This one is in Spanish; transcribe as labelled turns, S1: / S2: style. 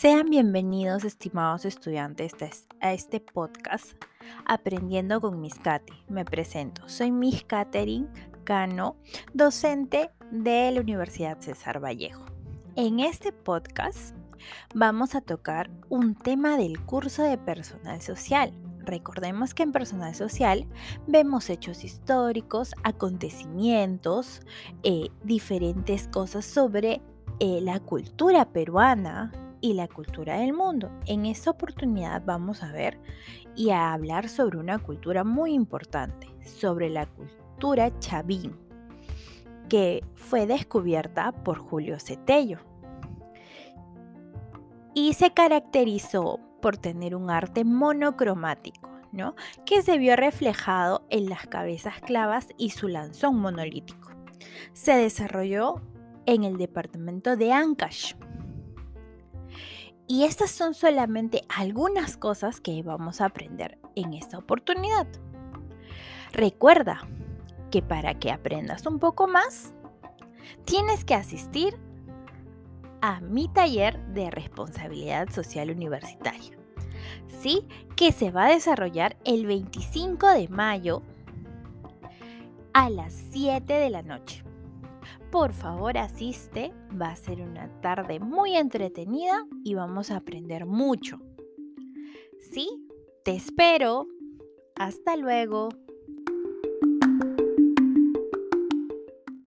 S1: Sean bienvenidos, estimados estudiantes, a este podcast Aprendiendo con Miss Katy. Me presento, soy Miss Catherine Cano, docente de la Universidad César Vallejo. En este podcast vamos a tocar un tema del curso de personal social. Recordemos que en personal social vemos hechos históricos, acontecimientos, eh, diferentes cosas sobre eh, la cultura peruana y la cultura del mundo. En esta oportunidad vamos a ver y a hablar sobre una cultura muy importante, sobre la cultura chavín, que fue descubierta por Julio Cetello y se caracterizó por tener un arte monocromático, ¿no? que se vio reflejado en las cabezas clavas y su lanzón monolítico. Se desarrolló en el departamento de Ancash. Y estas son solamente algunas cosas que vamos a aprender en esta oportunidad. Recuerda que para que aprendas un poco más, tienes que asistir a mi taller de responsabilidad social universitaria. Sí, que se va a desarrollar el 25 de mayo a las 7 de la noche. Por favor asiste, va a ser una tarde muy entretenida y vamos a aprender mucho. ¿Sí? Te espero. Hasta luego.